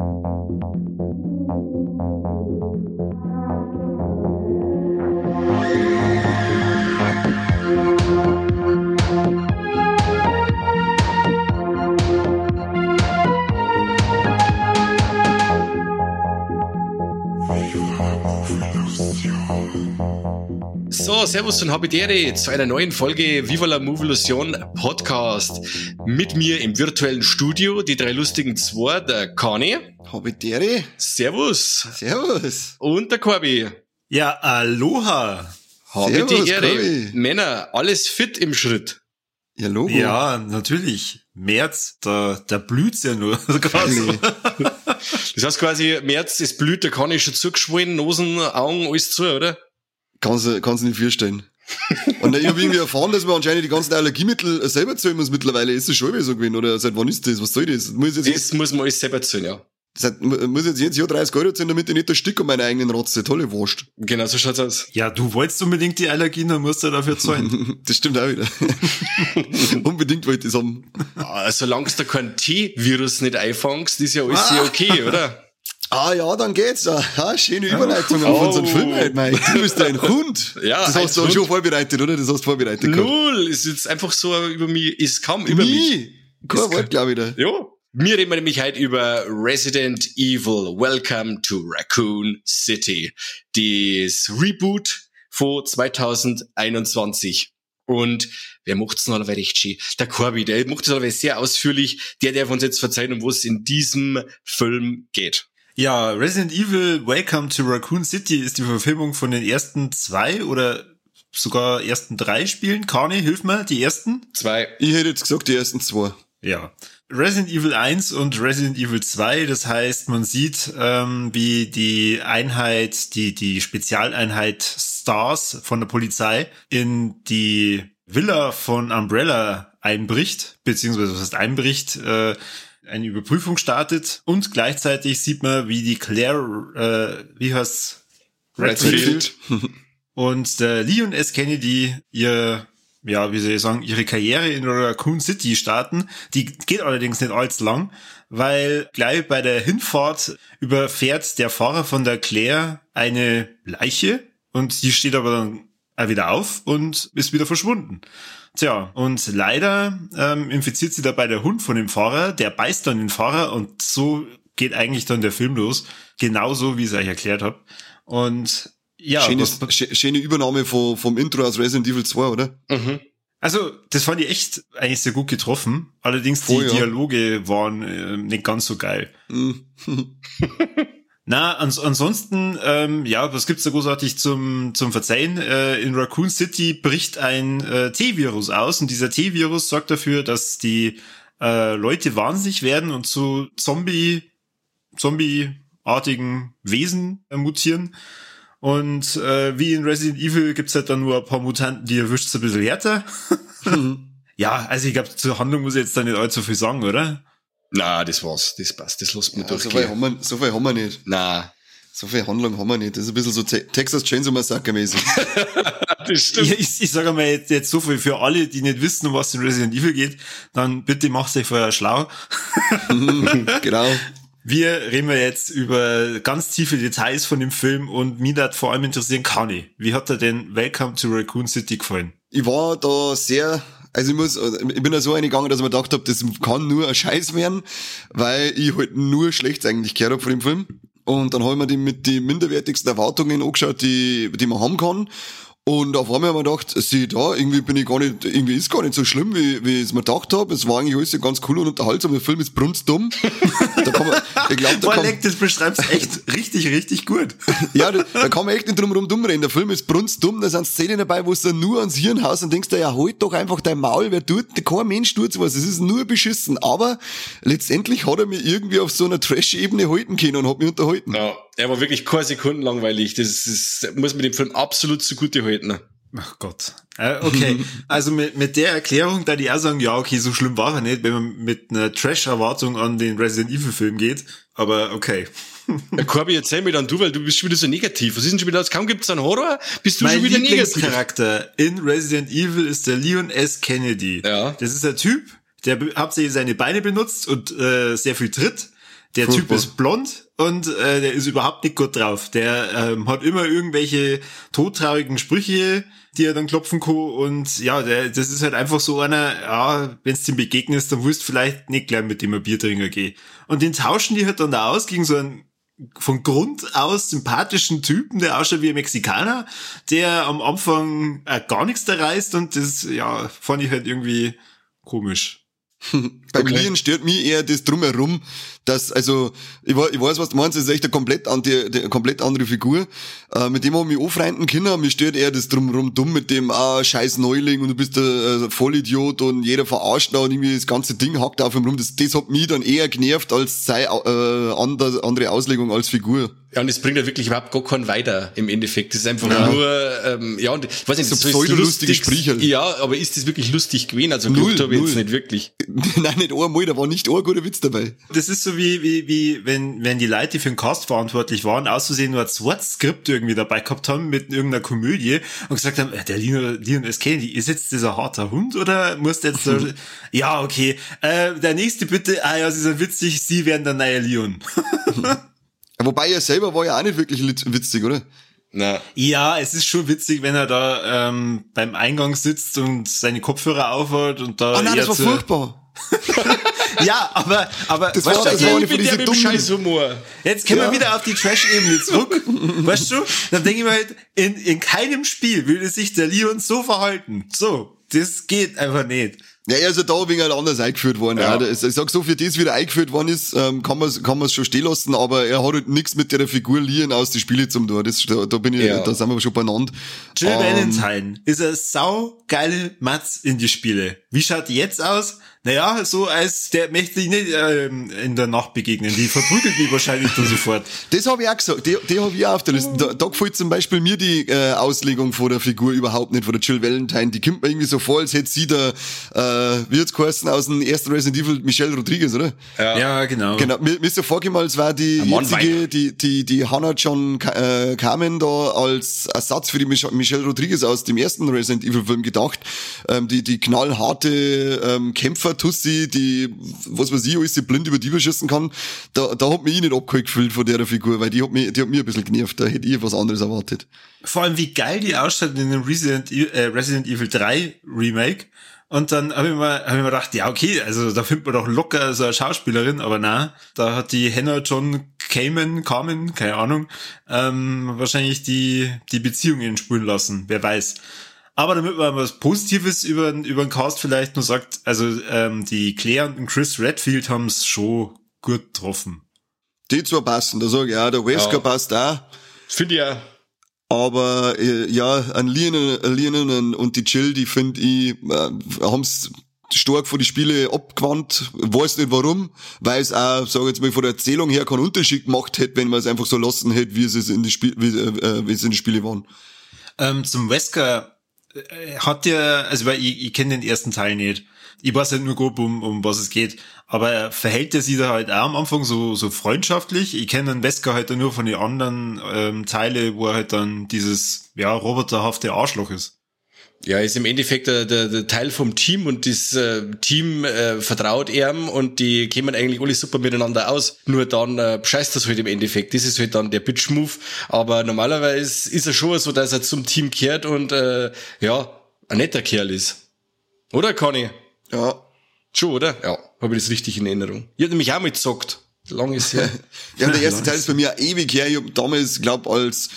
So, Servus und Habitäre zu einer neuen Folge Viva la Movolution Podcast. Mit mir im virtuellen Studio die drei lustigen zwei, der Kani. Habitäre. Servus. Servus. Und der Corby. Ja, aloha. Habe die Servus, Ehre. Corby. Männer, alles fit im Schritt. Ja, Logo. Ja, natürlich. März, da, da blüht's ja nur. gerade so. Das heißt quasi, März ist blüht, der Kani ist schon zugeschwollen, Nosen, Augen, alles zu, oder? Kannst du kannst du nicht vorstellen. Und ich habe irgendwie erfahren, dass man anscheinend die ganzen Allergiemittel selber zahlen muss mittlerweile. Ist das schon wieder so gewesen? Oder seit wann ist das? Was soll das? Muss ich jetzt, Das muss man alles selber zahlen, ja. seit, muss ich jetzt jedes Jahr 30 Euro zahlen, damit ich nicht das Stück an meiner eigenen Rotze. Tolle Wurst. Genau, so schaut's aus. Ja, du wolltest unbedingt die Allergien, dann musst du dafür zahlen. Das stimmt auch wieder. Unbedingt wollte ich das haben. Ah, Solange du kein T-Virus nicht einfangst, ist ja alles sehr okay, oder? Ah ja, dann geht's. Ah, schöne Überleitung auf Oh. unseren Film heute, Mike. Du bist ein Hund. Ja, das hast du Hund. schon vorbereitet, oder? Das hast du vorbereitet. Null, ist jetzt einfach so über mich, ist kaum über mich. Nie. Kein Ist Wort, glaube ich, da. Ja. Wir reden nämlich heute über Resident Evil Welcome to Raccoon City. Das Reboot von 2021. Und wer macht's noch aber recht schön? Der Corby, der macht es aber sehr ausführlich. Der darf uns jetzt verzeihen, um was es in diesem Film geht. Ja, Resident Evil Welcome to Raccoon City ist die Verfilmung von den ersten zwei oder sogar ersten drei Spielen. Kani, hilf mir, die ersten? Zwei. Ich hätte jetzt gesagt, die ersten zwei. Ja. Resident Evil 1 und Resident Evil 2, das heißt, man sieht, ähm, wie die Einheit, die, die Spezialeinheit Stars von der Polizei in die Villa von Umbrella einbricht, beziehungsweise was heißt einbricht, äh, eine Überprüfung startet und gleichzeitig sieht man, wie die Claire, äh, wie heißt Redfield. und der Leon S. Kennedy ihr, ja, wie soll ich sagen, ihre Karriere in Raccoon City starten. Die geht allerdings nicht allzu lang, weil gleich bei der Hinfahrt überfährt der Fahrer von der Claire eine Leiche und die steht aber dann wieder auf und ist wieder verschwunden. Tja, und leider ähm, infiziert sie dabei der Hund von dem Fahrer, der beißt dann den Fahrer und so geht eigentlich dann der Film los. Genauso, wie ich es euch erklärt habe. Und ja, Schönes, was- schö- schöne Übernahme vom, vom Intro aus Resident Evil 2, oder? Mhm. Also, das fand ich echt eigentlich sehr gut getroffen. Allerdings Voll, die ja. Dialoge waren äh, nicht ganz so geil. Mhm. Na, ans ansonsten, ähm, ja, was gibt's da großartig zum, zum Verzeihen? Äh, in Raccoon City bricht ein äh, T-Virus aus und dieser T-Virus sorgt dafür, dass die äh, Leute wahnsinnig werden und zu Zombie, Zombie-artigen Wesen äh, mutieren. Und äh, wie in Resident Evil gibt's halt dann nur ein paar Mutanten, die erwischt's ein bisschen härter. ja, also ich glaube, zur Handlung muss ich jetzt da nicht allzu viel sagen, oder? Na, das war's. Das passt. Das lässt mir Ja, so, viel durchgehen. haben wir, so viel haben wir nicht. Na, So viel Handlung haben wir nicht. Das ist ein bisschen so Te Texas Chainsaw Massacre mäßig. das Ich, ich, ich sage mal jetzt, jetzt so viel für alle, die nicht wissen, um was in Resident Evil geht, dann bitte macht euch vorher schlau. genau. Wir reden wir jetzt über ganz tiefe Details von dem Film und mich hat vor allem interessieren, Kani, wie hat er denn Welcome to Raccoon City gefallen? Ich war da sehr, also ich muss, ich bin da so eingegangen, dass ich mir gedacht habe, das kann nur ein Scheiß werden, weil ich halt nur schlecht eigentlich gehört hab von dem Film. Und dann habe ich mir die mit die minderwertigsten Erwartungen angeschaut, die, die man haben kann. Und auf einmal haben wir gedacht, sieh da, irgendwie bin ich gar nicht, irgendwie ist gar nicht so schlimm, wie, wie ich es mir gedacht habe. Es war eigentlich alles ganz cool und unterhaltsam. Der Film ist brunstdumm. da kann man, ich glaube, da Boah, kann, Leck, das beschreibst echt richtig, richtig gut. ja, da, da kann man echt nicht drum rum dumm reden. Der Film ist brunstdumm, da sind Szenen dabei, wo du nur ans Hirn haust und denkst dir, ja, halt doch einfach dein Maul, wer tut, kein Mensch tut sowas, es ist nur beschissen. Aber letztendlich hat er mich irgendwie auf so einer Trash-Ebene halten können und hat mich unterhalten. Ja, er war wirklich keine Sekunden langweilig. Das, ist, muss man dem Film absolut zugute halten. Ach Gott. Äh, okay, also mit, mit der Erklärung, da die auch sagen, ja, okay, so schlimm war er nicht, wenn man mit einer Trash-Erwartung an den Resident Evil-Film geht. Aber okay. Ja, Corby, erzähl mir dann du, weil du bist schon wieder so negativ. Was ist denn schon wieder, kaum gibt's einen Horror, bist du mein schon wieder negativ. Lieblingscharakter in Resident Evil ist der Leon S. Kennedy. Ja. Das ist der Typ, der hauptsächlich seine Beine benutzt und äh, sehr viel tritt. Der Furchtbar. Typ ist blond und äh, der ist überhaupt nicht gut drauf. Der ähm, hat immer irgendwelche todtraurigen Sprüche, die er dann klopfen kann. Und ja, der, das ist halt einfach so einer, ja, wenn du ihm begegnest, dann willst du vielleicht nicht gleich mit dem ein Bier trinken gehen. Und den tauschen die halt dann da aus gegen so einen von Grund aus sympathischen Typen, der ausschaut wie ein Mexikaner, der am Anfang äh, gar nichts da reißt und das, ja, fand ich halt irgendwie komisch. Beim Okay. Lieren stört mich eher das drumherum, dass, also, ich, ich weiß, was du meinst, das ist echt eine komplett, anti, eine komplett andere Figur. Äh, mit dem haben wir anfreunden können, mir stört eher das drumherum dumm mit dem, ah, scheiß Neuling und du bist ein äh, Vollidiot und jeder verarscht da und irgendwie das ganze Ding hackt auf ihm rum. Das, das hat mich dann eher genervt als sei, äh, andere, andere Auslegung als Figur. Ja, und es bringt ja wirklich überhaupt gar keinen weiter im Endeffekt. Das ist einfach Ja. nur, ähm, ja, und ich weiß nicht, So das ist pseudolustige Sprüche. Ja, aber ist das wirklich lustig gewesen? Also Null, habe ich jetzt null. nicht wirklich. Nein, nicht einmal, da war nicht ein guter Witz dabei. Das ist so wie, wie, wie wenn, wenn die Leute, die für den Cast verantwortlich waren, auszusehen nur als Wortskript irgendwie dabei gehabt haben mit irgendeiner Komödie und gesagt haben, äh, der Leon, Leon S. Kennedy, ist jetzt dieser harter Hund oder muss der jetzt so, ja, okay, äh, der nächste bitte, ah ja, sie sind witzig, sie werden der neue Leon. Wobei er selber war ja auch nicht wirklich witzig, oder? Na, Ja, es ist schon witzig, wenn er da ähm, beim Eingang sitzt und seine Kopfhörer aufhat und da. Oh nein, das war furchtbar. Ja, aber, aber Das weißt war- du, das war eine von mit diesen dem dummen- Scheißhumor. jetzt können Ja. wir wieder auf die Trash-Ebene zurück. weißt du? Dann denke ich mir halt, in, in keinem Spiel würde sich der Leon so verhalten. So, das geht einfach nicht. Ja, er ist ja da wegen anders eingeführt worden. Ja. Ja. Ich sag so, für das wieder eingeführt worden ist, ähm, kann man kann man's schon stehen lassen, aber er hat halt nichts mit der Figur Lieren aus den Spiele zum tun. Das, da, da bin ich, Ja. da sind wir schon beieinander. Jill Ähm, Valentine ist eine saugeile Matz in die Spiele. Wie schaut die jetzt aus? Naja, so als der möchte ich nicht ähm, in der Nacht begegnen. Die verprügelt mich wahrscheinlich dann sofort. Das habe ich auch gesagt, die, die habe ich auch auf der Liste. Da, da gefällt zum Beispiel mir die äh, Auslegung von der Figur überhaupt nicht, von der Jill Valentine. Die kommt mir irgendwie so vor, als hätte sie da, äh, wie hat's geheißen, aus dem ersten Resident Evil, Michelle Rodriguez, oder? Ja, genau. Genau, mir, mir ist so vorgekommen, als war die jetzige, die, die, die Hannah John äh, Carmen da als Ersatz für die Mich Michelle Rodriguez aus dem ersten Resident Evil Film gedacht. Ähm, die, die knallharte ähm, Kämpfer-Tussi, die, was weiß ich, alles die blind über die überschießen kann. Da, da hat mich ich nicht abgeholt gefühlt von der Figur, weil die hat mich, die hat mich ein bisschen genervt. Da hätte ich was anderes erwartet. Vor allem, wie geil die ausschaut in dem Resident, E- äh, Resident Evil 3 Remake. Und dann habe ich mal, hab ich mir gedacht, ja, okay, also da findet man doch locker so eine Schauspielerin, aber na, da hat die Hannah John Cayman, Carmen, keine Ahnung, ähm, wahrscheinlich die, die Beziehungen spulen lassen, wer weiß. Aber damit man was Positives über, über den Cast vielleicht nur sagt, also ähm, die Claire und Chris Redfield haben es schon gut getroffen. Die zwar passen, da sage ich auch, der Wesker Ja. passt auch. Finde ich ja. Aber äh, ja, an Lienen, und die Jill, die finde ich, äh, haben's stark von die Spiele abgewandt. Weiß nicht warum, weil es auch, sage jetzt mal, von der Erzählung her keinen Unterschied gemacht hätte, wenn man es einfach so lassen hätte, wie es in die Spiel, wie, äh, wie es in die Spiele waren. Ähm, zum Wesker äh, hat der, also weil ich, ich kenne den ersten Teil nicht. Ich weiß halt nur grob, um, um was es geht. Aber verhält er sich da halt auch am Anfang so, so freundschaftlich? Ich kenne den Wesker halt nur von den anderen ähm, Teile, wo er halt dann dieses, ja, roboterhafte Arschloch ist. Ja, ist im Endeffekt der, der, der Teil vom Team und das äh, Team äh, vertraut ihm und die kämen eigentlich alle super miteinander aus. Nur dann äh, scheißt das halt im Endeffekt. Das ist halt dann der Bitch-Move. Aber normalerweise ist er schon so, dass er zum Team kehrt und äh, ja, ein netter Kerl ist. Oder, Conny? Ja. Schon, oder? Ja, habe ich das richtig in Erinnerung. Ich hab nämlich auch mal gezockt. Lang ist her. Ja, der erste Teil ist bei mir ewig her. Ich hab damals, glaub, als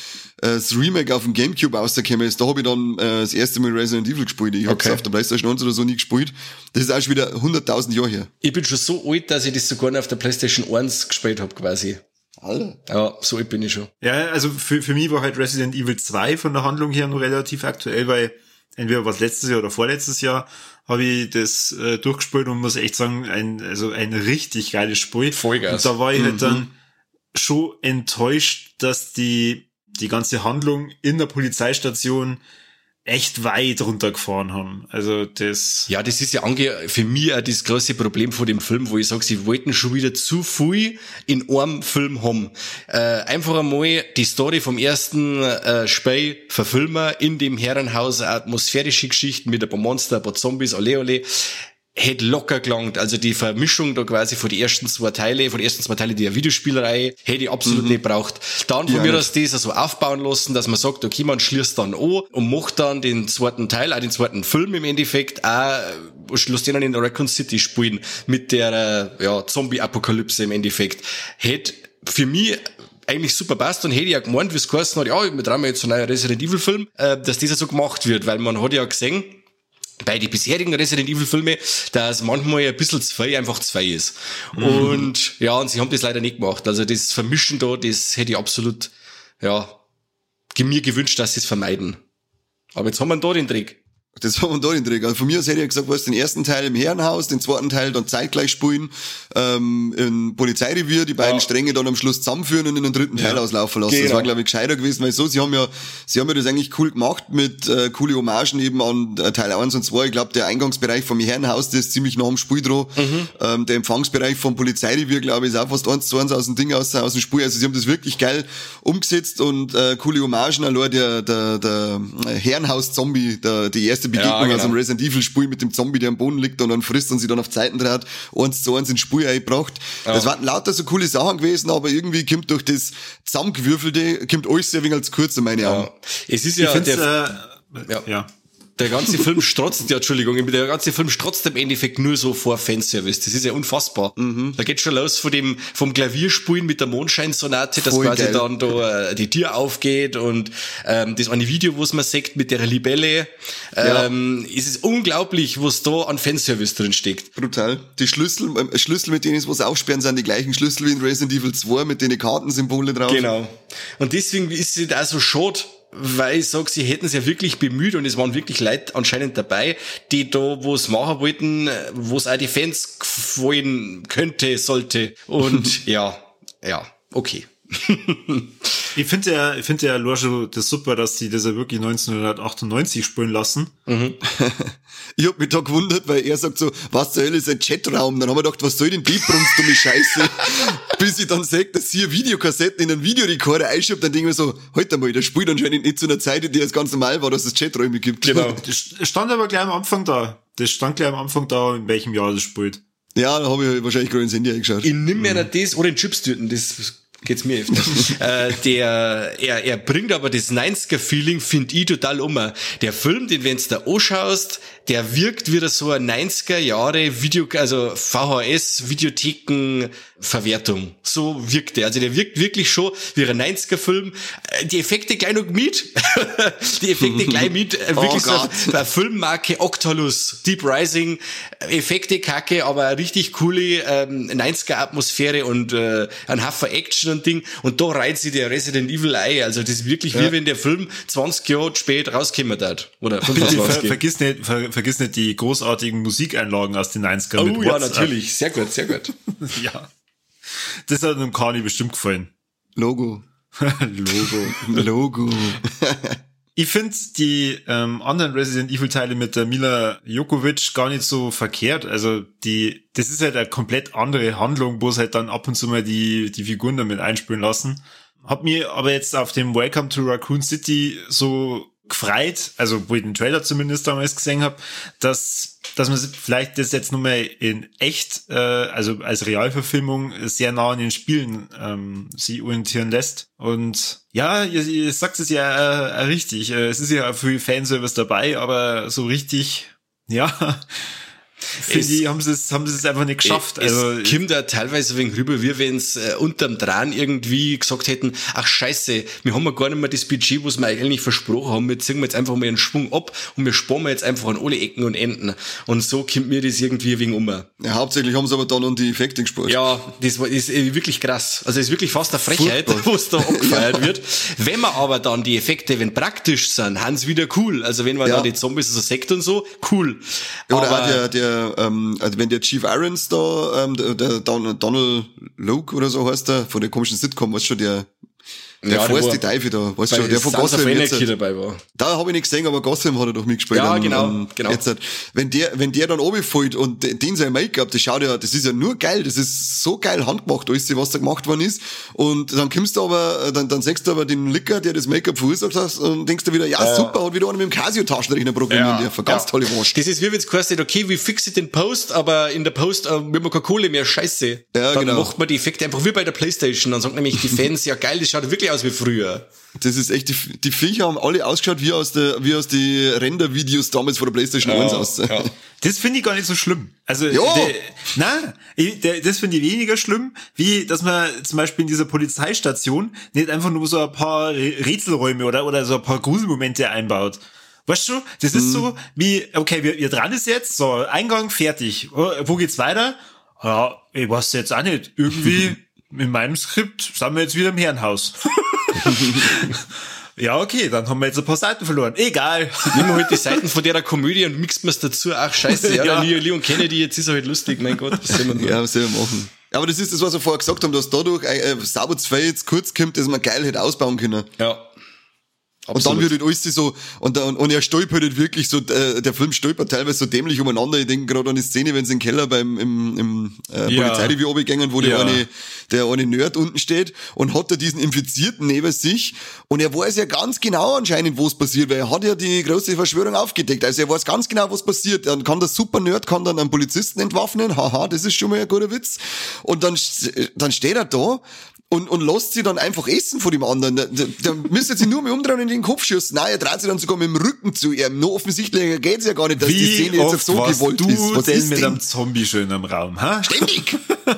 das Remake auf dem Gamecube rausgekommen ist, da habe ich dann äh, das erste Mal Resident Evil gespielt. Ich hab's Okay. auf der Playstation 1 oder so nie gespielt. Das ist auch schon wieder 100.000 Jahre her. Ich bin schon so alt, dass ich das sogar noch auf der Playstation 1 gespielt habe quasi. Alter. Ja, so alt bin ich schon. Ja, also für, für mich war halt Resident Evil 2 von der Handlung her noch relativ aktuell, weil entweder was letztes Jahr oder vorletztes Jahr habe ich das äh, durchgespielt und muss echt sagen, ein, also ein richtig geiles Spiel. Vollgas. Und da war ich Mhm. halt dann schon enttäuscht, dass die, die ganze Handlung in der Polizeistation echt weit runtergefahren haben. Also das, Ja, das ist ja ange für mich auch das große Problem von dem Film, wo ich sage, sie wollten schon wieder zu viel in einem Film haben. Äh, einfach einmal die Story vom ersten äh, Spiel verfilmen in dem Herrenhaus, atmosphärische Geschichten mit ein paar Monster, ein paar Zombies, alle, alle. Hätte locker gelangt. Also die Vermischung da quasi von die ersten zwei Teile, von den ersten zwei Teile der Videospielerei, hätte ich absolut mhm. nicht braucht. Dann von ja, mir aus das so aufbauen lassen, dass man sagt, okay, man schließt dann an und macht dann den zweiten Teil, auch den zweiten Film im Endeffekt, auch schluss den dann in Raccoon City spielen mit der ja, Zombie-Apokalypse im Endeffekt. Hätte für mich eigentlich super passt und hätte ja gemeint, wie es geheißen hat, ja, wir trauen jetzt einen neuen Resident Evil Film, äh, dass dieser so gemacht wird, weil man hat ja gesehen, bei den bisherigen Resident Evil Filme, dass manchmal ein bisschen zwei einfach zwei ist. Mhm. Und ja, und sie haben das leider nicht gemacht. Also das Vermischen da, das hätte ich absolut, ja, mir gewünscht, dass sie es vermeiden. Aber jetzt haben wir da den Trick. Das war man da den Trick. Also von mir aus hätte ich gesagt, was den ersten Teil im Herrenhaus, den zweiten Teil dann zeitgleich spielen, ähm, im Polizeirevier, die beiden ja. Stränge dann am Schluss zusammenführen und in den dritten Teil ja. auslaufen lassen. Genau. Das war, glaube ich, gescheiter gewesen, weil so, sie haben ja, sie haben ja das eigentlich cool gemacht mit äh, coole Hommagen eben an äh, Teil 1 und 2. Ich glaube, der Eingangsbereich vom Herrenhaus, der ist ziemlich nah am Spiel dran. Mhm. Ähm, der Empfangsbereich vom Polizeirevier, glaube ich, ist auch fast eins zu eins aus dem Ding aus, aus dem Spiel. Also sie haben das wirklich geil umgesetzt und äh, coole Hommagen. Allein der, der, der Herrenhaus-Zombie, der, die erste Begegnung ja, genau. aus einem Resident Evil Spiel mit dem Zombie, der am Boden liegt und dann frisst und sich dann auf Zeiten dreht, eins zu eins ins Spiel eingebracht. Ja. Das waren lauter so coole Sachen gewesen, aber irgendwie kommt durch das Zusammengewürfelte, kommt alles sehr wenig als kurz in meine Augen. Ja. Es ist ja, der, äh, ja. ja der ganze Film strotzt, ja, Entschuldigung, der ganze Film strotzt im Endeffekt nur so vor Fanservice. Das ist ja unfassbar. Mhm. Da geht schon los von dem, vom Klavierspielen mit der Mondscheinsonate, dass Voll quasi geil. dann da äh, die Tür aufgeht und ähm, das eine Video, wo es man sagt mit der Libelle. Ähm, ja. Es ist unglaublich, was da an Fanservice drin steckt. Brutal. Die Schlüssel, äh, Schlüssel, mit denen es was aufsperren, sind die gleichen Schlüssel wie in Resident Evil 2 mit den Kartensymbole drauf. Genau. Und deswegen ist es auch so schade, weil ich sag, sie hätten es ja wirklich bemüht und es waren wirklich Leute anscheinend dabei, die da, wo es machen wollten, wo es auch die Fans wollen könnte, sollte. Und ja, ja, okay. ich finde ja, ich finde ja, Lorsche, das super, dass die das ja wirklich 1998 spielen lassen. Mhm. ich hab mich da gewundert, weil er sagt so, was zur Hölle ist ein Chatraum? Dann haben wir gedacht, was soll denn die Brunst, dumme Scheiße? Bis ich dann sag, dass sie Videokassetten in einen Videorekorder einschiebt, dann denke ich mir so, halt mal, der spielt anscheinend nicht zu einer Zeit, in der es ganz normal war, dass es Chaträume gibt. Genau. Das stand aber gleich am Anfang da. Das stand gleich am Anfang da, in welchem Jahr das spielt. Ja, da habe ich wahrscheinlich gerade ins Handy eingeschaut. Ich nimm mir mhm. das oder in Chips töten, das geht's mir öfter. äh, der, er, er bringt aber das 90er-Feeling, finde ich, total um. Der Film, den wenn du da anschaust, der wirkt wieder so ein 90er Jahre Video, also VHS Videotheken Verwertung. So wirkt der. Also der wirkt wirklich schon wie ein 90er Film. Äh, die Effekte gleich noch mit. die Effekte gleich mit. Äh, wirklich oh so eine Filmmarke Octolus, Deep Rising, Effekte kacke, aber richtig coole ähm, 90er Atmosphäre und äh, ein Haufen Action und Ding. Und da reizt sich der Resident Evil ein. Also das ist wirklich ja. wie wenn der Film 20 Jahre spät rauskommen hat. Oder 25 Ver, vergiss nicht, ver, vergiss nicht die großartigen Musikeinlagen aus den 90ern. Oh ja, natürlich. Sehr gut, sehr gut. ja. Das hat dem Kani bestimmt gefallen. Logo. Logo. Logo. ich finde die ähm, anderen Resident Evil Teile mit der Mila Jokovic gar nicht so verkehrt. Also die, das ist halt eine komplett andere Handlung, wo es halt dann ab und zu mal die, die Figuren damit einspielen lassen. Hab mir aber jetzt auf dem Welcome to Raccoon City so gefreut, also wo ich den Trailer zumindest damals gesehen habe, dass, dass man vielleicht das jetzt nochmal in echt, äh, also als Realverfilmung sehr nah an den Spielen ähm, sie orientieren lässt. Und ja, ihr, ihr sagt es ja äh, richtig, äh, es ist ja viel Fanservice dabei, aber so richtig, ja, Finde ich, haben sie es, haben sie es einfach nicht geschafft. Es also, kommt da teilweise wegen rüber, wie wenn es äh, unterm Dran irgendwie gesagt hätten, ach scheiße, wir haben ja gar nicht mehr das Budget, was wir eigentlich versprochen haben, wir ziehen jetzt einfach mal einen Schwung ab und wir sparen jetzt einfach an alle Ecken und Enden. Und so kommt mir das irgendwie wegen um. Ja, hauptsächlich haben sie aber dann an die Effekte gespart. Ja, das war, ist äh, wirklich krass. Also das ist wirklich fast eine Frechheit, was da abgefeiert wird. Wenn man aber dann die Effekte, wenn praktisch sind, haben sie wieder cool. Also wenn man ja. dann die Zombies so Sekt und so, cool. Oder aber, der, der ähm, also wenn der Chief Irons da, ähm, der, der Donald Loke oder so heißt der, von der komischen Sitcom, was schon der Der Ja, der die Teufel da, weißt du, der von Sons Gotham jetzt. Anarchy dabei war. Da habe ich nicht gesehen, aber Gotham hat er doch mitgespielt. Ja, genau, am- genau. Jetzt, halt. wenn der, wenn der dann runterfällt und de- den sein Make-up, das schaut ja, das ist ja nur geil, das ist so geil handgemacht, alles, was da gemacht worden ist. Und dann kommst du aber, dann, dann sagst du aber den Licker, der das Make-up verursacht hat, und denkst du wieder, ja, super, hat wieder einer mit dem Casio-Taschenrechner programmieren dürfen. Ganz tolle Wurst. Das ist wie wenn es kostet, okay, wir fixen den Post, aber in der Post, äh, wir haben keine Kohle mehr, scheiße. Ja, dann genau. macht man die Effekte einfach wie bei der Playstation. Dann sagen nämlich die Fans, ja geil, das schaut wirklich aus wie früher. Das ist echt, die, die Viecher haben alle ausgeschaut wie aus der, wie aus die Render-Videos damals von der PlayStation 1 aus. Das finde ich gar nicht so schlimm. Also, Ja. der, na, der, das finde ich weniger schlimm, wie, dass man zum Beispiel in dieser Polizeistation nicht einfach nur so ein paar Rä- Rätselräume oder, oder so ein paar Gruselmomente einbaut. Weißt du, das ist so wie, okay, wir, wir dran ist jetzt, so, Eingang fertig. Oh, Wo geht's weiter? Ja, ich weiß jetzt auch nicht. Irgendwie in meinem Skript sind wir jetzt wieder im Herrenhaus. ja, okay, dann haben wir jetzt ein paar Seiten verloren. Egal. Nimm mal halt die Seiten von der Komödie und mixt mir's dazu. Ach, scheiße, ja, Ja. Leon Kennedy, jetzt ist er halt lustig, mein Gott, was soll man tun? Ja, was soll ich machen? Aber das ist das, was wir vorher gesagt haben, dass dadurch äh, sauber zwei jetzt kurz kommt, dass man geil hätte ausbauen können. Ja. Und dann wird halt alles so, und, und, und er stolpert halt wirklich so, äh, der Film stolpert teilweise so dämlich umeinander. Ich denke gerade an die Szene, wenn sie im Keller beim, im, im äh, Ja. Polizeireview runtergehen, wo der Ja. eine, der eine Nerd unten steht und hat da diesen Infizierten neben sich und er weiß ja ganz genau anscheinend, was passiert, weil er hat ja die große Verschwörung aufgedeckt. Also er weiß ganz genau, was passiert. Dann kann der Super Nerd kann dann einen Polizisten entwaffnen. Haha, das ist schon mal ein guter Witz. Und dann, dann steht er da und, und lässt sie dann einfach essen von dem anderen. Da, da, da müsste sie nur mehr umdrehen und in den Kopf schießen. Nein, er dreht sich dann sogar mit dem Rücken zu ihm. Noch offensichtlicher geht's ja gar nicht, dass die Wie Szene jetzt oft so warst gewollt du ist. Was denn ist mit denn? einem Zombie schön am Raum, ha? Ständig!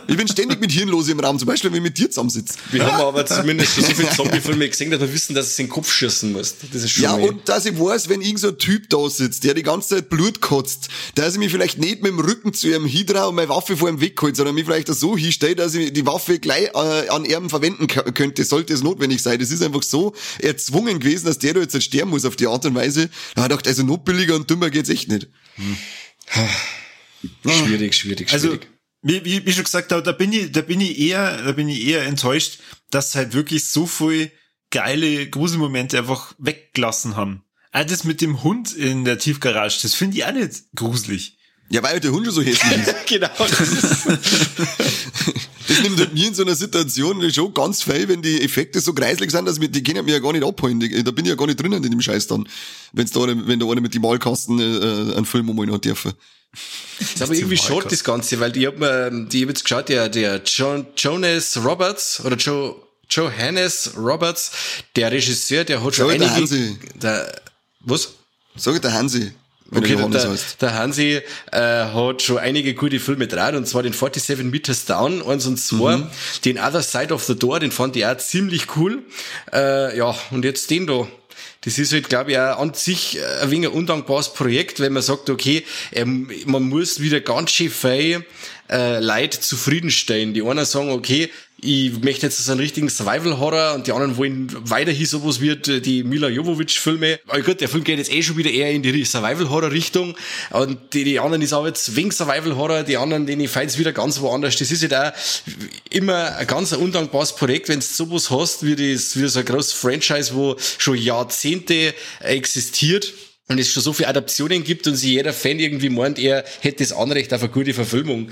Ich bin ständig mit Hirnlose im Raum, zum Beispiel, wenn ich mit dir zusammensitze. Wir haben aber zumindest schon so viele Zombie-Filme gesehen, dass wir wissen, dass es in den Kopf schießen muss. Das ist schon Ja, mal- und dass ich weiß, wenn irgend so ein Typ da sitzt, der die ganze Zeit Blut kotzt, dass ich mich vielleicht nicht mit dem Rücken zu ihrem Hydra und meine Waffe vor ihm wegholt, sondern mich vielleicht so hinstelle, dass ich die Waffe gleich äh, an ihm verwenden könnte, sollte es notwendig sein. Das ist einfach so erzwungen gewesen, dass der da jetzt sterben muss auf die Art und Weise. Da hab ich gedacht, also noch billiger und dümmer geht's echt nicht. schwierig, schwierig, Also, schwierig. wie, wie, wie schon gesagt habe, da bin ich, da bin ich eher, da bin ich eher enttäuscht, dass halt wirklich so viel geile Gruselmomente einfach weggelassen haben. Ah, das mit dem Hund in der Tiefgarage, das finde ich auch nicht gruselig. Ja, weil halt der Hund schon so hässlich ist. genau, das ist, Das nimmt halt mir in so einer Situation schon ganz feil, wenn die Effekte so kreislig sind, dass mir, die können mir ja gar nicht abholen. Da bin ich ja gar nicht drinnen in dem Scheiß dann. Wenn's da, eine- wenn da einer mit die Malkasten äh, einen Film umholen hat dürfen. ist aber irgendwie schade, das Ganze, weil die hab mir, die hab jetzt geschaut, der, der John, Jonas Roberts, oder Joe, Johannes Roberts, der Regisseur, der hat schon Sag der einige, Hansi. der, was? Sag der Hansi, Okay, er der, der, der Hansi äh, hat schon einige gute Filme dran, und zwar den 47 Meters Down, eins und zwei, Mhm. den Other Side of the Door, den fand ich auch ziemlich cool. Äh, ja, und jetzt den da. Das ist halt, glaube ich, auch an sich ein wenig ein undankbares Projekt, wenn man sagt, okay, ähm, man muss wieder ganz schön viel äh, Leute zufriedenstellen. Die einen sagen, okay, ich möchte jetzt so einen richtigen Survival-Horror und die anderen wollen weiterhin sowas äh, die Mila Jovovich-Filme. Aber gut, der Film geht jetzt eh schon wieder eher in die Survival-Horror-Richtung und die, die anderen ist auch jetzt wegen Survival-Horror, die anderen, denen fällt wieder ganz woanders. Das ist halt auch immer ein ganz undankbares Projekt, wenn du sowas hast, wie, das, wie so ein großes Franchise, wo schon Jahrzehnte existiert und es schon so viele Adaptionen gibt und sich jeder Fan irgendwie meint, er hätte das Anrecht auf eine gute Verfilmung.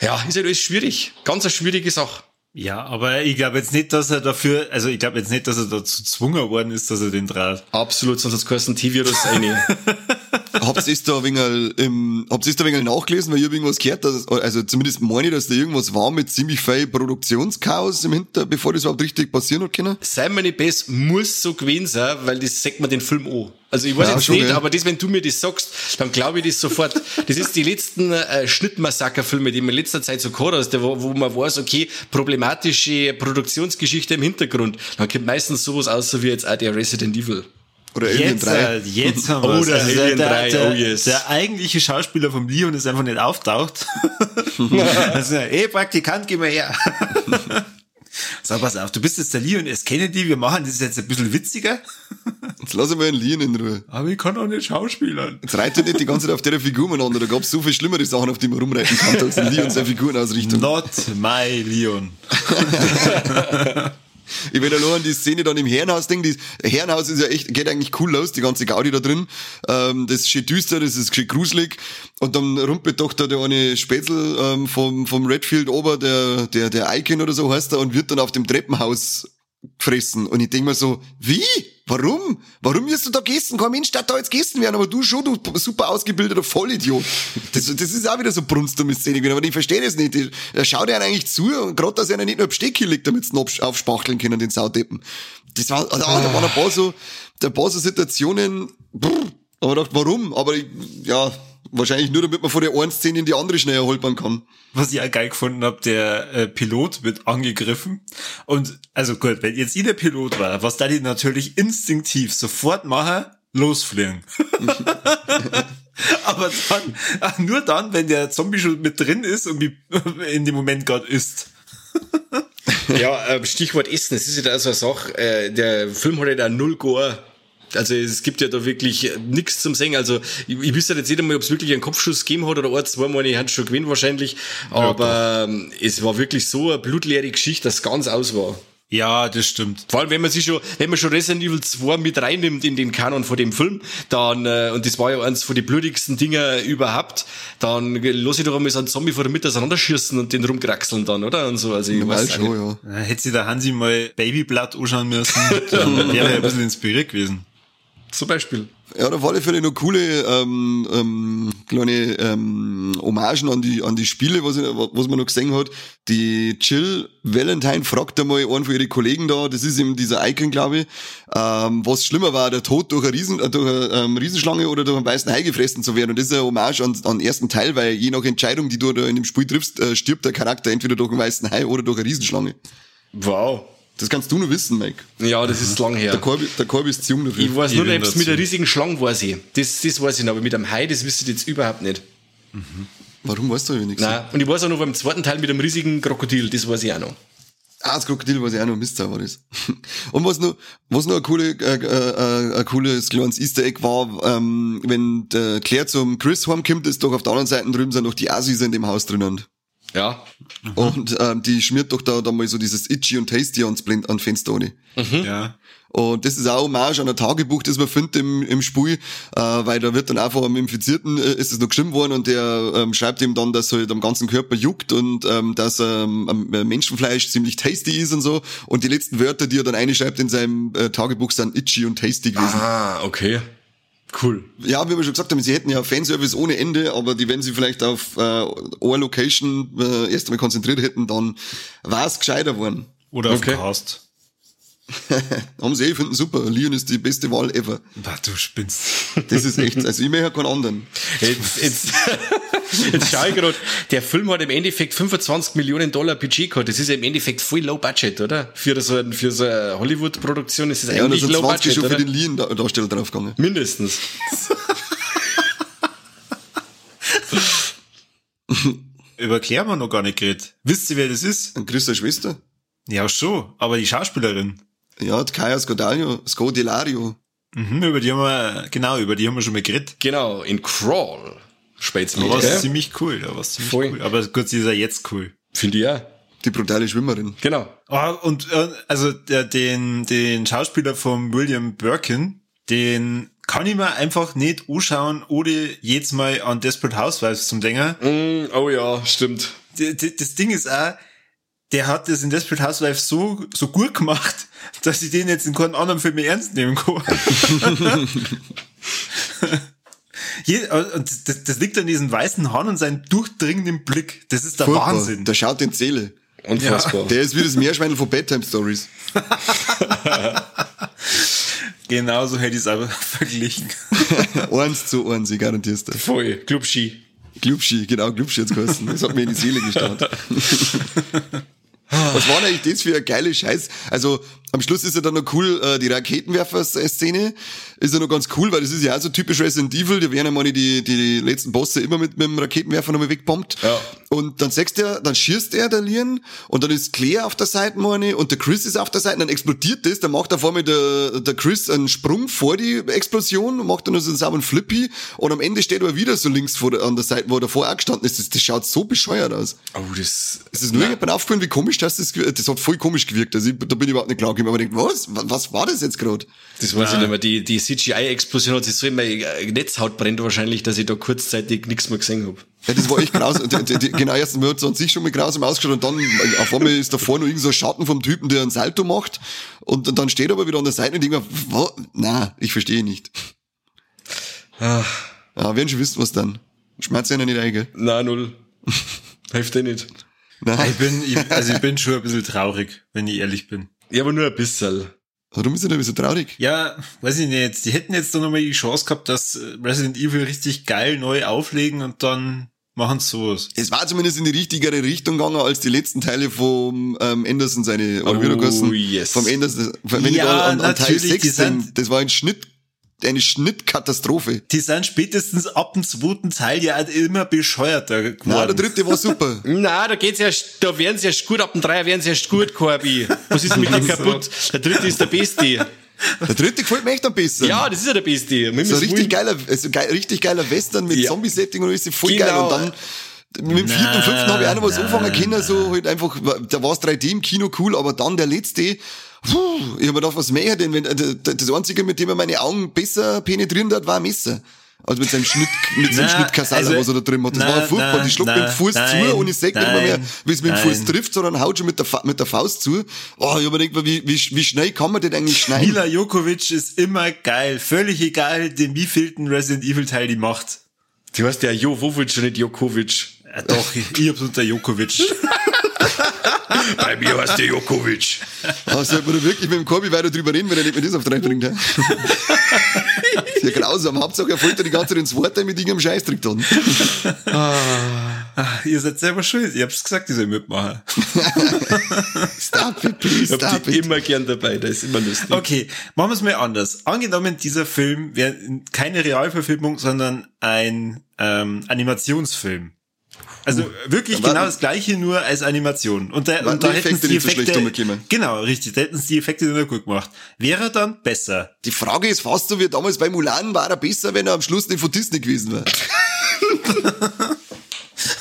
Ja, ist halt alles schwierig. Ganz eine schwierige Sache. Ja, aber ich glaube jetzt nicht, dass er dafür, also ich glaube jetzt nicht, dass er dazu gezwungen worden ist, dass er den draht. Absolut, sonst hat's geheißen T-Virus eine. Habt ihr da ein wenig, ähm, habt ihr da wenig nachgelesen, weil ich hab irgendwas gehört, dass, also zumindest meine ich, dass da irgendwas war mit ziemlich viel Produktionschaos im Hinter, bevor das überhaupt richtig passieren hat können? Simon the Best muss so gewesen sein, weil das sagt man den Film an. Also ich weiß Ja, jetzt schon, nicht, ja. aber das, wenn du mir das sagst, dann glaube ich das sofort. Das ist die letzten äh, Schnittmassaker-Filme, die man in letzter Zeit so gehabt hast, wo, wo man weiß, okay, problematische Produktionsgeschichte im Hintergrund. Dann kommt meistens sowas aus, so wie jetzt auch der Resident Evil. Oder Alien Jetzt, 3? äh, jetzt haben wir Oder Alien 3, der, oh yes. der eigentliche Schauspieler vom Leon ist einfach nicht auftaucht. also, ey, Praktikant, geh mal her. so, pass auf, du bist jetzt der Leon S. Kennedy, wir machen das jetzt ein bisschen witziger. Jetzt lass mal einen Lien in Ruhe. Aber ich kann auch nicht schauspielern. Jetzt reitet nicht die ganze Zeit auf der Figur miteinander. Da gab's so viel schlimmere Sachen, auf die man rumreiten kann, als Lee und seine Figurenausrichtung. Not my Leon. Ich will allein an die Szene dann im Herrenhaus denken. Das Herrenhaus ist ja echt, geht eigentlich cool los, die ganze Gaudi da drin. Ähm, das ist schön düster, das ist schön gruselig. Und dann rumpelt doch da der eine Spätzl ähm, vom, vom Redfield Ober, der, der, der Icon oder so heißt er, und wird dann auf dem Treppenhaus fressen. Und ich denk mir so, wie? Warum? Warum wirst du da gegessen? Kein Mensch darf da jetzt gegessen werden, aber du schon, du super ausgebildeter Vollidiot. Das, das ist auch wieder so brunstdumme Szene, aber ich verstehe das nicht. Er schaut ja eigentlich zu und gerade, dass er nicht nur im Steck liegt, damit sie aufspachteln können, den Saudeppen. Das war, da, da waren ein paar so, ein paar so Situationen, brr, aber ich dachte, warum? Aber ich, ja, Wahrscheinlich nur, damit man von der einen Szene in die andere schneller holpern kann. Was ich auch geil gefunden habe, der äh, Pilot wird angegriffen. Und also gut, wenn jetzt ich der Pilot war, was da die natürlich instinktiv sofort machen, losfliegen. Aber dann, nur dann, wenn der Zombie schon mit drin ist und in dem Moment gerade ist. ja, äh, Stichwort Essen, das ist ja da so eine Sache, äh, der Film hat ja da null Gore also es gibt ja da wirklich nichts zum Singen. Also ich, ich wüsste jetzt nicht einmal, ob es wirklich einen Kopfschuss gegeben hat oder ein, zweimal, ich hatte schon gewinnen wahrscheinlich. Aber ähm, es war wirklich so eine blutleere Geschichte, dass es ganz aus war. Ja, das stimmt. Vor allem, wenn man sich schon, wenn man schon Resident Evil 2 mit reinnimmt in den Kanon von dem Film, dann, äh, und das war ja eins von den blutigsten Dinger überhaupt, dann lass ich doch einmal so einen Zombie vor der Mitte auseinanderschießen und den rumkraxeln dann, oder? Und so, also ich weiß schon, ja. Hätte sich der Hansi mal Babyblatt anschauen müssen, dann wäre er ein bisschen inspiriert gewesen. Zum Beispiel. Ja, da war alle Fälle noch coole ähm, ähm, kleine ähm, Hommagen an die an die Spiele, was, ich, was man noch gesehen hat. Die Jill Valentine fragt einmal einen von ihren Kollegen da, das ist eben dieser Icon, glaube ich, ähm, was schlimmer war, der Tod durch eine, Riesen, äh, durch eine ähm, Riesenschlange oder durch einen weißen Hai gefressen zu werden. Und das ist ein Hommage an, an den ersten Teil, weil je nach Entscheidung, die du da in dem Spiel triffst, äh, stirbt der Charakter entweder durch einen weißen Hai oder durch eine Riesenschlange. Wow. Das kannst du nur wissen, Mike. Ja, das ist lang her. Der Korbi, der Korbi ist zu jung dafür. Ich weiß nur, ob mit der riesigen Schlange weiß ich. Das, das weiß ich noch, aber mit einem Hai, das wisst ihr jetzt überhaupt nicht. Mhm. Warum weißt du ja nichts? Nein, und ich weiß auch noch beim zweiten Teil mit einem riesigen Krokodil, das weiß ich auch noch. Ah, das Krokodil weiß ich auch noch, Mist, war das. Und was noch, was noch ein, coole, äh, äh, ein cooles kleines Easter Egg war, ähm, wenn der Claire zum Chris heimkommt, ist doch auf der anderen Seite drüben sind noch die Assis in dem Haus drinnen. Ja. Mhm. Und ähm, die schmiert doch da, da mal so dieses Itchy und Tasty ans, Blind, an Fenster ohne. Mhm. Ja. Und das ist auch Hommage an ein Tagebuch, das man findet im, im Spiel, äh, weil da wird dann einfach am Infizierten äh, ist es noch geschrieben worden und der ähm, schreibt ihm dann, dass halt am ganzen Körper juckt und ähm, dass ähm, Menschenfleisch ziemlich tasty ist und so. Und die letzten Wörter, die er dann einschreibt in seinem äh, Tagebuch, sind itchy und tasty gewesen. Ah, okay. Cool. Ja, wie wir schon gesagt haben, sie hätten ja Fanservice ohne Ende, aber die, wenn sie vielleicht auf äh, eine Location äh, erst einmal konzentriert hätten, dann war es gescheiter worden. Oder auf okay. Cast. haben sie eh, finden super. Leon ist die beste Wahl ever. Na, du spinnst. Das ist echt, also ich möchte keinen anderen. Jetzt, jetzt, jetzt schau ich gerade, der Film hat im Endeffekt 25 Millionen Dollar Budget gehabt. Das ist ja im Endeffekt voll low budget, oder? Für so, ein, für so eine Hollywood-Produktion ist es ja, eigentlich low budget, schon oder? für den Leon-Darsteller draufgegangen. Mindestens. Über Claire haben wir noch gar nicht geredet. Wisst ihr, wer das ist? Ein Christa Schwester. Ja, schon. Aber die Schauspielerin. Ja, Kaya Scodelario, Scodelario. Mhm, über die haben wir, genau, über die haben wir schon mal geredet. Genau, in Crawl. Spätzle. Da war ja. ziemlich cool, da war ziemlich Voll. cool. Aber gut, sie ist ja jetzt cool. Finde ich ja. Die brutale Schwimmerin. Genau. Oh, und äh, also der, den, den Schauspieler von William Birkin, den kann ich mir einfach nicht anschauen, ohne jetzt mal an Desperate Housewives zum Denken. Mm, oh ja, stimmt. Das Ding ist auch, der hat das in Desperate Housewives so, so gut gemacht, dass ich den jetzt in keinem anderen Film mehr ernst nehmen kann. das, das liegt an diesen weißen Haaren und seinem durchdringenden Blick. Das ist der Furchtbar. Wahnsinn. Der schaut in Seele. Unfassbar. Ja. Der ist wie das Meerschwein von Bedtime Stories. Genauso hätte ich es aber verglichen. eins zu eins, ich garantierst dir. Voll. Clubski. Clubski, genau, Clubski jetzt geheißen. Das hat mir in die Seele gestartet. Was war denn eigentlich das für ein geiles Scheiß? Also, am Schluss ist ja dann noch cool, äh, die Raketenwerfer-Szene ist ja noch ganz cool, weil das ist ja auch so typisch Resident Evil, da werden ja meine die, die letzten Bosse immer mit, mit dem Raketenwerfer nochmal wegbombt. Ja. Und dann sagst er, dann schießt er der Lian und dann ist Claire auf der Seite meine und der Chris ist auf der Seite und dann explodiert das, dann macht er vor mir der, der Chris einen Sprung vor die Explosion und macht dann so einen sauberen Flippy und am Ende steht er wieder so links vor der, an der Seite, wo er davor auch gestanden ist. Das, das schaut so bescheuert aus. Oh, das. Es ist nur jemand aufgefallen, wie komisch das ist. Das hat voll komisch gewirkt. Also ich, da bin ich überhaupt nicht klar Aber ich denk, was? Was war das jetzt gerade? Das weiß ich nicht mehr. Die, die CGI-Explosion hat sich so in meine Netzhaut brennt wahrscheinlich, dass ich da kurzzeitig nichts mehr gesehen habe. Ja, das war echt grausam. Die- die- die- genau, erstens hat es an sich schon mal grausam ausgeschaut und dann auf einmal ist davor noch irgend so ein Schatten vom Typen, der einen Salto macht und dann steht er aber wieder an der Seite und ich denke mir? Na, ich verstehe nicht. Ah, Ja, werden schon wissen, was dann. Schmerzt ja nicht ein, gell? na, null. Hilft dir nicht. Nein. Ich bin, ich, also ich bin schon ein bisschen traurig, wenn ich ehrlich bin. Ja, aber nur ein bisschen. Warum ist er denn so traurig? Ja, weiß ich nicht. Die hätten jetzt doch nochmal die Chance gehabt, dass Resident Evil richtig geil neu auflegen und dann machen sie sowas. Es war zumindest in die richtigere Richtung gegangen als die letzten Teile vom ähm, Anderson, seine, Oh, geheißen? yes. Vom Anderson. Wenn ich Ja, da an, an Teil natürlich, die 6 denke, sind- das war ein Schnitt, eine Schnittkatastrophe. Die sind spätestens ab dem zweiten Teil ja auch immer bescheuerter Na, der geworden. dritte war super. Na, da geht's erst, da werden sie erst gut, ab dem Dreier werden sie erst gut, Corby. Was ist mit dir kaputt? Der dritte ist der Beste. Der dritte gefällt mir echt am besten. Ja, das ist ja der Beste. So ein richtig geiler, also geil, richtig geiler Western mit Ja. Zombie-Setting und alles, voll Genau. geil. Und dann, mit dem vierten und fünften habe ich auch noch was Na, anfangen können, so halt einfach, da war es 3D im Kino cool, aber dann der letzte, puh, ich habe mir gedacht, was mehr denn, wenn, äh, das einzige, mit dem er meine Augen besser penetrieren hat, war ein Messer. Also mit seinem Schnitt, mit seinem Na, Schnittkassaler, also, was er da drin hat. Das na, war furchtbar. die schluckt mit dem Fuß nein, zu und ich sag nicht mehr, nein, wie es mit dem Fuß trifft, sondern haut schon mit der, Fa mit der Faust zu. Oh, ich hab mir gedacht, wie, wie, wie schnell kann man den eigentlich schneiden? Mila Jokovic ist immer geil. Völlig egal, den wievielten Resident Evil Teil die macht. Du hast ja Jovovic und nicht Jokovic. Ja, doch, ich, ich hab's unter Jokovic. Bei mir heißt der Jokovic. Ah, sollte man da wirklich mit dem Korbi weiter drüber reden, wenn er nicht mehr das auf drei bringt. hä? ist ja grausam. Hauptsache er folgt ja die ganze Zeit ins Wort mit irgendeinem Scheißtrick dann. Ah, Ihr seid selber schuld. Ich hab's gesagt, ihr soll mitmachen. Stop it, please, Ich hab stop die it. immer gern dabei, das ist immer lustig. Okay, machen wir es mal anders. Angenommen, dieser Film wäre keine Realverfilmung, sondern ein ähm, Animationsfilm. Also wirklich Ja, genau das gleiche, nur als Animation. Und da, und da die hätten Effekte die nicht so schlecht Effekte, genau, richtig, da hätten sie die Effekte nicht gut gemacht. Wäre er dann besser. Die Frage ist fast so wie damals bei Mulan, war er besser, wenn er am Schluss nicht von Disney gewesen wäre.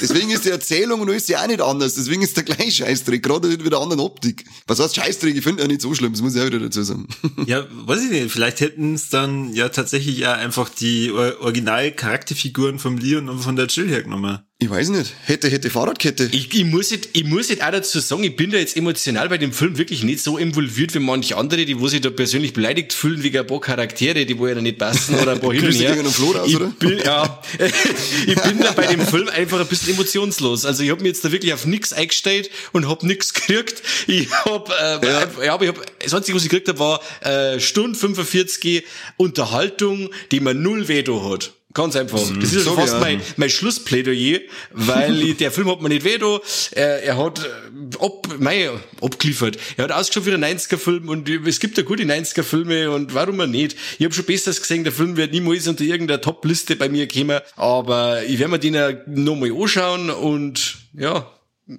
Deswegen ist die Erzählung und alles ja auch nicht anders. Deswegen ist der gleiche Scheißdreck, gerade mit einer anderen Optik. Was heißt Scheißdreck? Ich finde ja nicht so schlimm, das muss ich auch wieder dazu sagen. Ja, weiß ich nicht, vielleicht hätten es dann ja tatsächlich ja einfach die Or- Original-Charakterfiguren vom Leon und von der Jill hergenommen. Ich weiß nicht. Hätte, hätte Fahrradkette. Ich, ich, muss jetzt, ich muss jetzt auch dazu sagen, ich bin da jetzt emotional bei dem Film wirklich nicht so involviert wie manche andere, die wo sich da persönlich beleidigt fühlen wegen ein paar Charaktere, die wo ja nicht passen oder ein paar hin und her. raus, ich oder? Bin, ja, ich bin da bei dem Film einfach ein bisschen emotionslos. Also ich habe mir jetzt da wirklich auf nix eingestellt und hab nix gekriegt. Ich hab, äh, Ja. aber ich hab, das einzige, was ich gekriegt habe, war äh, Stunde 45 Unterhaltung, die man null Veto hat. Ganz einfach. Das ist ja So schon fast mein, mein Schlussplädoyer, weil ich- der Film hat mir nicht weh da. Er, er hat äh, ab, mei, abgeliefert. Er hat ausgeschaut wie ein 90er-Film und es gibt ja gute 90er-Filme und warum auch nicht. Ich habe schon Besseres gesehen, der Film wird niemals unter irgendeiner Top-Liste bei mir kommen, aber ich werde mir den ja nochmal anschauen und ja,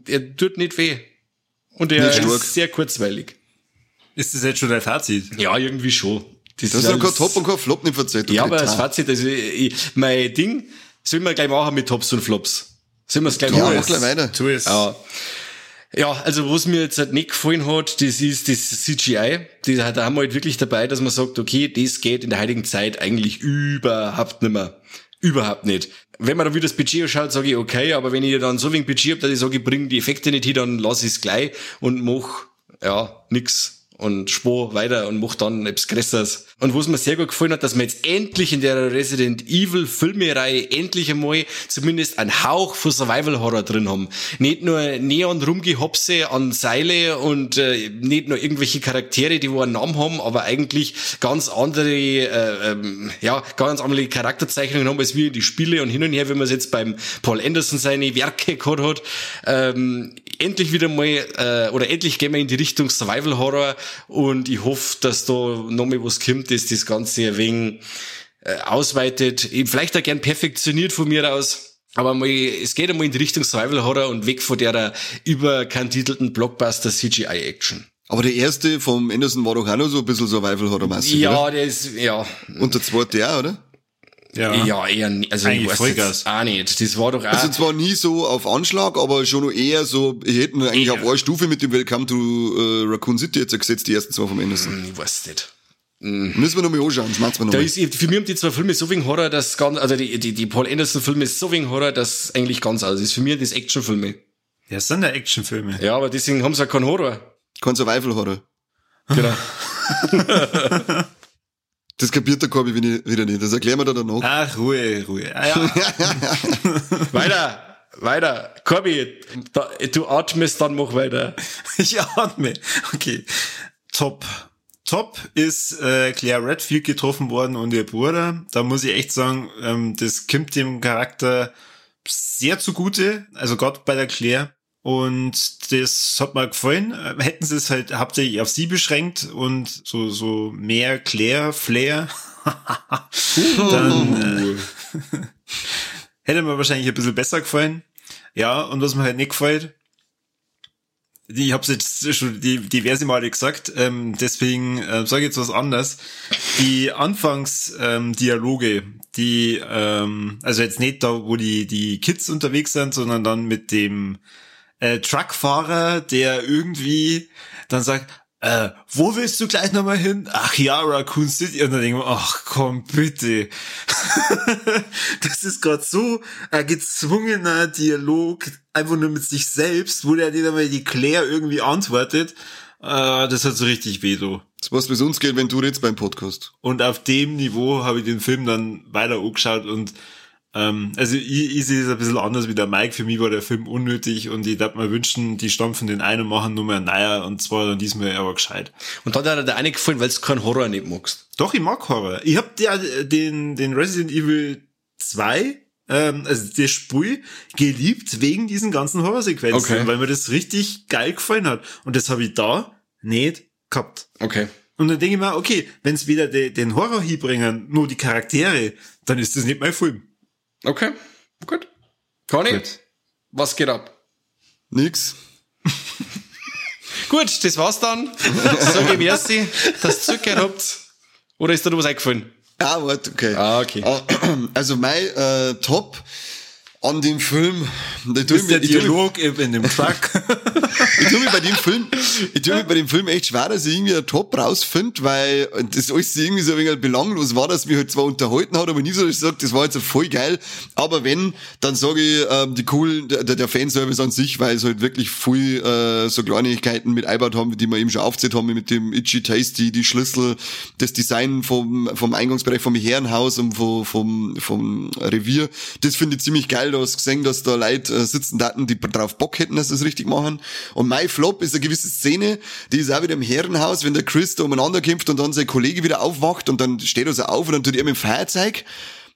er tut nicht weh. Und er Nicht stark. ist sehr kurzweilig. Ist das jetzt schon dein Fazit? Ja, irgendwie schon. Das Du hast ist kein Top und kein Flop nicht verzeiht. ja, aber das. Fazit, also ich, mein Ding, sollen wir gleich machen mit Tops und Flops. Sollen wir es gleich Ja, machen? mach gleich weiter. Tu es. Ja. Ja, also was mir jetzt halt nicht gefallen hat, das ist das CGI. Die, da haben wir halt wirklich dabei, dass man sagt, okay, das geht in der heutigen Zeit eigentlich überhaupt nicht mehr. Überhaupt nicht. Wenn man dann wieder das Budget anschaut, sage ich okay, aber wenn ich dann so wenig Budget habe, dass ich sage, ich bringe die Effekte nicht hin, dann lass ich es gleich und mach, ja, nix und spur weiter und mach dann etwas Größeres. Und was mir sehr gut gefallen hat, dass wir jetzt endlich in der Resident Evil Filmereihe endlich einmal zumindest einen Hauch von Survival Horror drin haben. Nicht nur Neon rumgehopse an Seile und äh, nicht nur irgendwelche Charaktere, die wo einen Namen haben, aber eigentlich ganz andere, äh, ähm, ja, ganz andere Charakterzeichnungen haben als wir in die Spiele und hin und her, wie man es jetzt beim Paul Anderson seine Werke gehabt hat. Ähm, endlich wieder mal, äh, oder endlich gehen wir in die Richtung Survival Horror und ich hoffe, dass da noch mal was kommt, dass das Ganze ein wenig äh, ausweitet. Vielleicht auch gern perfektioniert von mir aus. Aber mal, es geht einmal in die Richtung Survival Horror und weg von der überkantitelten Blockbuster CGI Action. Aber der erste vom Anderson war doch auch noch so ein bisschen Survival Horror mäßig Ja, oder? der ist, ja. Und der zweite ja, oder? Ja, eher nicht. Also Eigentlich ich weiß jetzt auch nicht. Das war doch auch. Also zwar nie so auf Anschlag, aber schon noch eher so, ich hätte eigentlich Eher. auf eine Stufe mit dem Welcome to äh, Raccoon City jetzt gesetzt, die ersten zwei vom Anderson. ich weiß nicht. Müssen wir noch mal anschauen, das machen wir noch Da mal. ist, für mich haben die zwei Filme so wegen Horror, dass ganz, also die, die, die Paul Anderson Filme ist so wegen Horror, dass eigentlich ganz aus ist. Für mich das Actionfilme. Ja, es sind ja Actionfilme. Ja, aber deswegen haben sie auch keinen Horror. Kein Survival Horror. Genau. Das kapiert der Korbi wieder nicht, das erklären wir da danach. Ach, Ruhe, Ruhe. Ah, ja. weiter, weiter. Corby, da, du atmest, dann mach weiter. Ich atme. Okay. Top. Top ist äh, Claire Redfield getroffen worden und ihr Bruder. Da muss ich echt sagen, ähm, das kommt dem Charakter sehr zugute. Also Gott bei der Claire. Und das hat mir gefallen. Hätten sie es halt hauptsächlich auf sie beschränkt und so, so mehr Claire, Flair, dann äh, hätte mir wahrscheinlich ein bisschen besser gefallen. Ja, und was mir halt nicht gefällt, ich habe jetzt schon diverse Male gesagt, ähm, deswegen äh, sage ich jetzt was anderes. Die Anfangsdialoge, ähm, die, ähm, also jetzt nicht da, wo die, die Kids unterwegs sind, sondern dann mit dem äh, Truckfahrer, der irgendwie dann sagt, äh, wo willst du gleich nochmal hin? Ach ja, Raccoon City. Und dann denke ich mir, ach komm, bitte. das ist gerade so ein gezwungener Dialog, einfach nur mit sich selbst, wo der nicht einmal die Claire irgendwie antwortet. Äh, das hat so richtig weh, du. Das was bis uns geht, wenn du redest beim Podcast. Und auf dem Niveau habe ich den Film dann weiter angeschaut und ähm, also ich, ich sehe es ein bisschen anders wie der Mike. Für mich war der Film unnötig und ich darf mir wünschen, die stampfen den einen und machen nur mehr naja und zwar dann diesmal aber gescheit. Und dann hat dir der eine gefallen, weil du keinen Horror nicht magst. Doch, ich mag Horror. Ich hab ja den, den Resident Evil 2, ähm, also das Spiel, geliebt wegen diesen ganzen Horrorsequenzen, Okay. weil mir das richtig geil gefallen hat. Und das habe ich da nicht gehabt. Okay. Und dann denke ich mir, okay, wenn es wieder de, den Horror hinbringen, nur die Charaktere, dann ist das nicht mein Film. Okay. Gut. Conny, Gut. was geht ab? Nix. Gut, das war's dann. Sag ich merci, dass ihr zugehört habt. Oder ist da noch was eingefallen? Ah, warte, okay. Ah, okay. Also mein äh, Top an dem Film, der Dialog in dem Truck. ich tue mich bei dem Film, ich tue mich bei dem Film echt schwer, dass ich irgendwie ein Top rausfinde, weil das alles irgendwie so ein wenig belanglos war, dass mich halt zwar unterhalten hat, aber nie so, dass ich sage, das war jetzt voll geil. Aber wenn, dann sage ich, ähm, die coolen, der, der Fanservice an sich, weil es halt wirklich viel äh, so Kleinigkeiten mit eingebaut haben, die wir eben schon aufgezählt haben, mit dem Itchy Tasty, die Schlüssel, das Design vom, vom Eingangsbereich vom Herrenhaus und vom, vom, vom Revier. Das finde ich ziemlich geil. Du hast gesehen, dass da Leute äh, sitzen hatten, die drauf Bock hätten, dass sie das richtig machen. Und mein Flop ist eine gewisse Szene, die ist auch wieder im Herrenhaus, wenn der Chris da umeinander kämpft und dann sein Kollege wieder aufwacht und dann steht er so auf und dann tut er mit dem Feuerzeug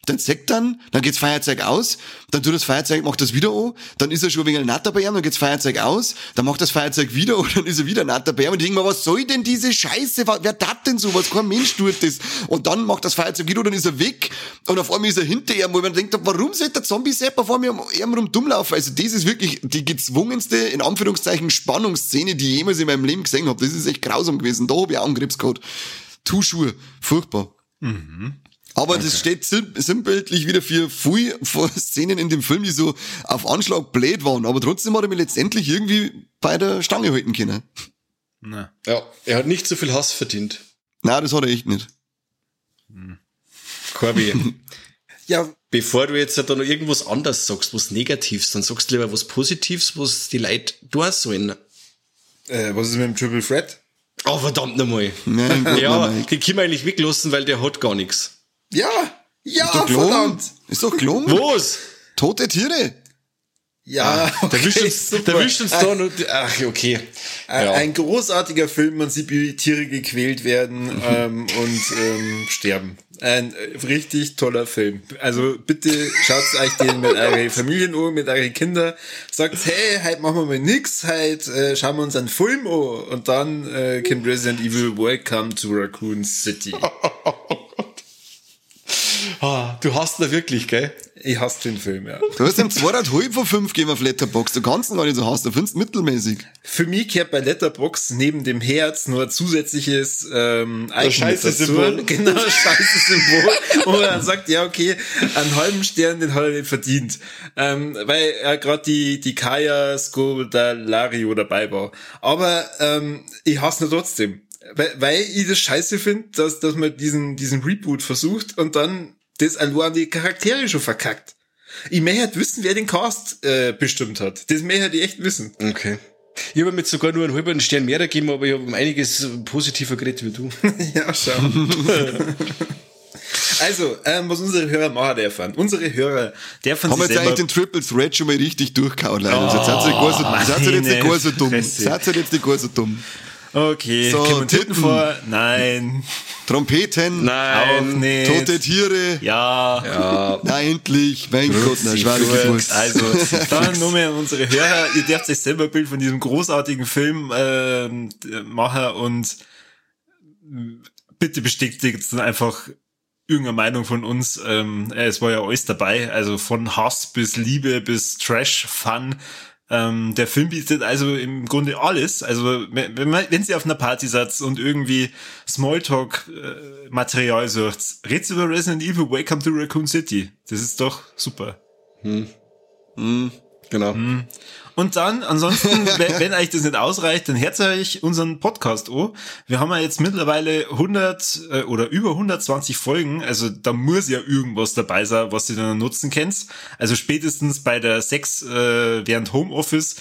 dann sagt dann, dann geht's Feuerzeug aus, dann tut das Feuerzeug, macht das wieder an, dann ist er schon wegen natter bei ihm, dann geht's Feuerzeug aus, dann macht das Feuerzeug wieder und dann ist er wieder natter bei ihm. Und ich denk mir, was soll denn diese Scheiße, wer tat denn sowas, kein Mensch tut das. Und dann macht das Feuerzeug wieder und dann ist er weg. Und auf einmal ist er hinter ihm, wo man denkt, warum sollte der Zombie-Sepper vor mir um rum dumm laufen, also das ist wirklich die gezwungenste, in Anführungszeichen, Spannungsszene, die ich jemals in meinem Leben gesehen habe, das ist echt grausam gewesen, da habe ich auch einen Krebs gehabt, Tuschuhe, furchtbar. Aber das steht sinnbildlich wieder für viel für Szenen in dem Film, die so auf Anschlag blöd waren. Aber trotzdem hat er mich letztendlich irgendwie bei der Stange halten können. Na. Ja, er hat nicht so viel Hass verdient. Nein, das hat er echt nicht. Corby, Ja, bevor du jetzt da noch irgendwas anderes sagst, was Negatives, dann sagst du lieber was Positives, was die Leute tun sollen. äh, was ist mit dem Triple Threat? Oh, verdammt nochmal. Nein, Ja, den können wir eigentlich weglassen, weil der hat gar nichts. Ja, ja, Ist doch gelungen. Ist doch gelungen. Was? Tote Tiere. Ja, Der wischt uns, der wischt uns da noch, ach, okay. Ein, Ja. ein großartiger Film, man sieht, wie Tiere gequält werden ähm, und ähm, sterben. Ein äh, richtig toller Film. Also bitte schaut euch den mit euren Familien an, mit euren Kindern. Sagt, hey, heute machen wir mal nix, heute äh, schauen wir uns einen Film an. Und dann äh, kommt Resident Evil Welcome to Raccoon City. Ah, du hast da wirklich, gell? Ich hasse den Film, ja. Du hast ihm zweieinhalb von fünf gegeben auf Letterbox. Du kannst ihn gar nicht so hassen. Du findest ihn mittelmäßig. Für mich gehört bei Letterbox neben dem Herz nur ein zusätzliches ähm, Icon scheiße. Symbol. Genau, ein scheiße Symbol. wo man dann sagt, ja, okay, einen halben Stern, den hat er nicht verdient. Ähm, weil er gerade die, die Kaya Scodalario dabei war. Aber ähm, ich hasse ihn trotzdem. Weil, weil ich das scheiße finde, dass, dass man diesen, diesen Reboot versucht und dann das allein die Charaktere schon verkackt. Ich möchte halt wissen, wer den Cast äh, bestimmt hat. Das möchte ich echt wissen. Okay. Ich habe mit sogar nur einen halben Stern mehr gegeben, aber ich habe um einiges positiver geredet wie du. ja, schau. also, ähm, was unsere Hörer machen dürfen. Unsere Hörer dürfen Haben wir sich jetzt eigentlich den Triple Threat schon mal richtig durchgehauen, leider. Also, seid ihr gar so, ihr jetzt nicht gar so dumm. Seid ihr jetzt nicht gar so dumm. Okay, So, kommen Titten vor? Nein. Trompeten. Auch nicht. Tote Tiere. Ja. Ja, Na, endlich. Mein Gott, na, Geburt. Also, dann nur mehr an unsere Hörer. Ihr dürft euch selber ein Bild von diesem großartigen Film ähm, machen und bitte bestätigt dann einfach irgendeine Meinung von uns. Ähm, es war ja alles dabei, also von Hass bis Liebe bis Trash, Fun. Ähm, der Film bietet also im Grunde alles. Also wenn, man, wenn sie auf einer Party seid und irgendwie Smalltalk-Material sucht, redet über Resident Evil Welcome to Raccoon City. Das ist doch super. Genau. Und dann, ansonsten, wenn, wenn euch das nicht ausreicht, dann hört euch unseren Podcast an. Wir haben ja jetzt mittlerweile 100 äh, oder über 120 Folgen, also da muss ja irgendwas dabei sein, was ihr dann nutzen könnt. Also spätestens bei der Sex äh, während Homeoffice,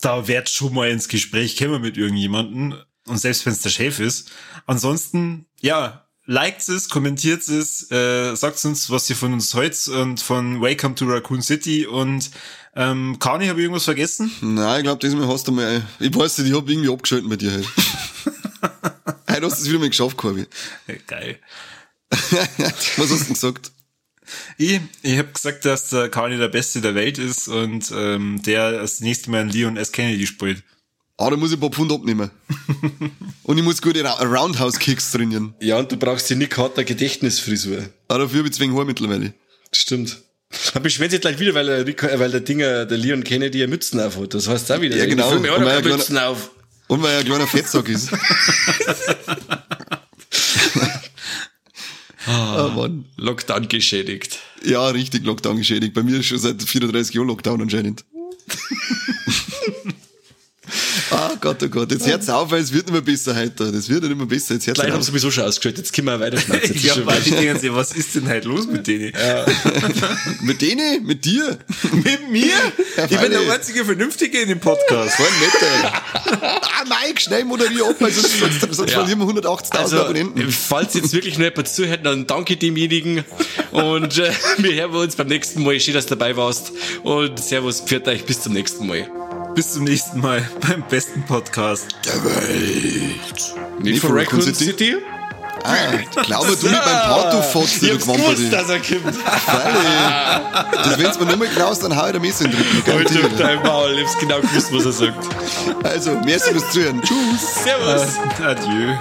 da wird schon mal ins Gespräch kommen mit irgendjemanden. Und selbst wenn es der Chef ist. Ansonsten, ja, liked es, kommentiert es, äh, sagt uns, was ihr von uns heute und von Welcome to Raccoon City und ähm, Kani, habe ich irgendwas vergessen? Nein, ich glaube, diesmal hast du mal, ich weiß nicht, ich hab irgendwie abgeschalten mit dir halt. Heute hast du es wieder mal geschafft, Corby. Geil. Was hast du denn gesagt? Ich, ich habe gesagt, dass der Kani der Beste der Welt ist und ähm, der das nächste Mal einen Leon S. Kennedy spielt. Ah, da muss ich ein paar Pfund abnehmen. Und ich muss gute Roundhouse-Kicks trainieren. Ja, und du brauchst die Nick Harter Gedächtnisfrisur. Aber dafür hab ich zwingen Haar mittlerweile. Stimmt. Da beschwert sich gleich wieder, weil der, Rico- äh, weil der Dinger, der Leon Kennedy eine Mützen auf hat. Das heißt auch wieder. Ja, genau. Und weil er Mützen auf. Und weil er ein kleiner Fettsack ist. Ah, Mann. Lockdown geschädigt. Ja, richtig Lockdown geschädigt. Bei mir ist schon seit 34 Jahren Lockdown anscheinend. ah Gott, oh Gott. Jetzt hört's auf, weil es wird nicht mehr besser heute. Das wird nicht mehr besser. Jetzt Gleich haben sie sowieso schon ausgeschaltet. Jetzt können wir. Das ist Ja, weil die denken sich, was ist denn halt los mit denen? Mit denen? Mit dir? Mit mir? Ja, ich bin der einzige Vernünftige in dem Podcast. Voll nett, Ah, Mike, schnell moderier ab, weil sonst, sonst, sonst Ja. verlieren wir 180.000 Also, Abonnenten. falls jetzt wirklich noch jemand zuhört, dann danke demjenigen. Und äh, wir hören uns beim nächsten Mal. Schön, dass du dabei warst. Und Servus, pfiat euch, bis zum nächsten Mal. Bis zum nächsten Mal beim besten Podcast. Der Welt. Nicht von Raccoon City? Ah, glaube du mit meinem Porto-Fotze, Ich du gewusst, Quampel. dass er kommt. Freilich. Das wenn's mir nochmal klaust, dann hau ich der Messe in den Rücken. Halt auf dein Maul. Ich hab's genau gewusst, was er sagt. Also, merci fürs Zuhören. Tschüss. Servus. Adieu.